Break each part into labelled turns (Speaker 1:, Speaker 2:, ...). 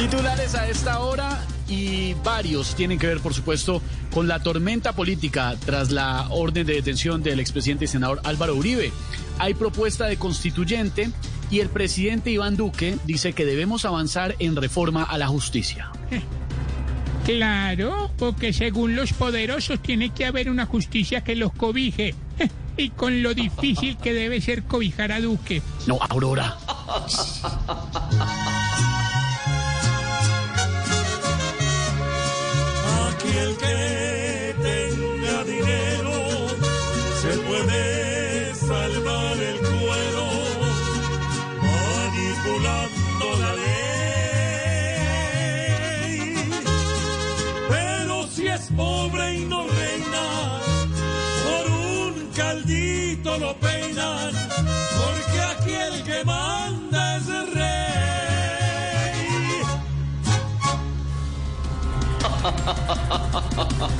Speaker 1: Titulares a esta hora y varios tienen que ver, por supuesto, con la tormenta política tras la orden de detención del expresidente y senador Álvaro Uribe. Hay propuesta de constituyente y el presidente Iván Duque dice que debemos avanzar en reforma a la justicia.
Speaker 2: Claro, porque según los poderosos tiene que haber una justicia que los cobije. Y con lo difícil que debe ser cobijar a Duque.
Speaker 1: No, Aurora.
Speaker 3: un caldito lo peinan, porque aquí el que manda es el rey.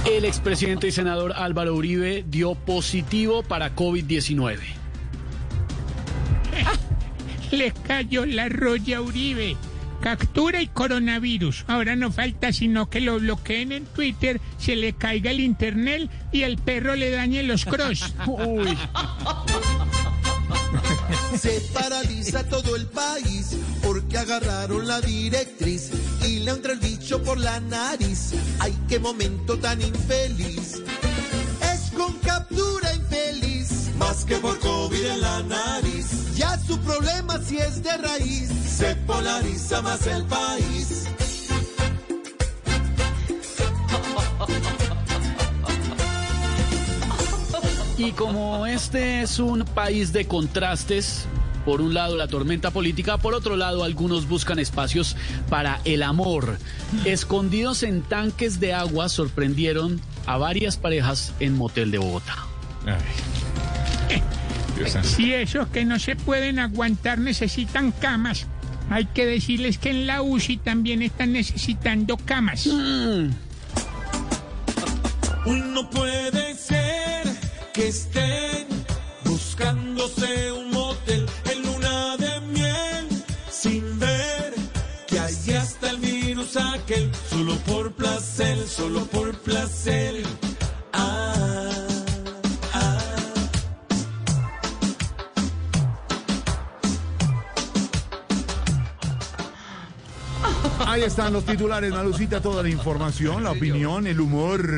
Speaker 1: El expresidente y senador Álvaro Uribe dio positivo para COVID-19.
Speaker 2: Le cayó la roya Uribe. Captura y coronavirus. Ahora no falta sino que lo bloqueen en Twitter, se le caiga el internet y el perro le dañe los cross.
Speaker 1: Uy.
Speaker 4: Se paraliza todo el país porque agarraron la directriz y le entra el bicho por la nariz. Ay, qué momento tan infeliz. Más que por COVID en la nariz. Ya su problema si es de raíz, se polariza más el país.
Speaker 1: Y como este es un país de contrastes, por un lado la tormenta política, por otro lado algunos buscan espacios para el amor. Escondidos en tanques de agua sorprendieron a varias parejas en motel de Bogotá.
Speaker 2: Si esos que no se pueden aguantar necesitan camas, hay que decirles que en la UCI también están necesitando camas.
Speaker 3: Uy, no puede ser que estén buscándose un motel en luna de miel sin ver que allí está el virus aquel solo por placer, solo por placer. Ah.
Speaker 5: Ahí están los titulares, Malucita, toda la información, la opinión, el humor.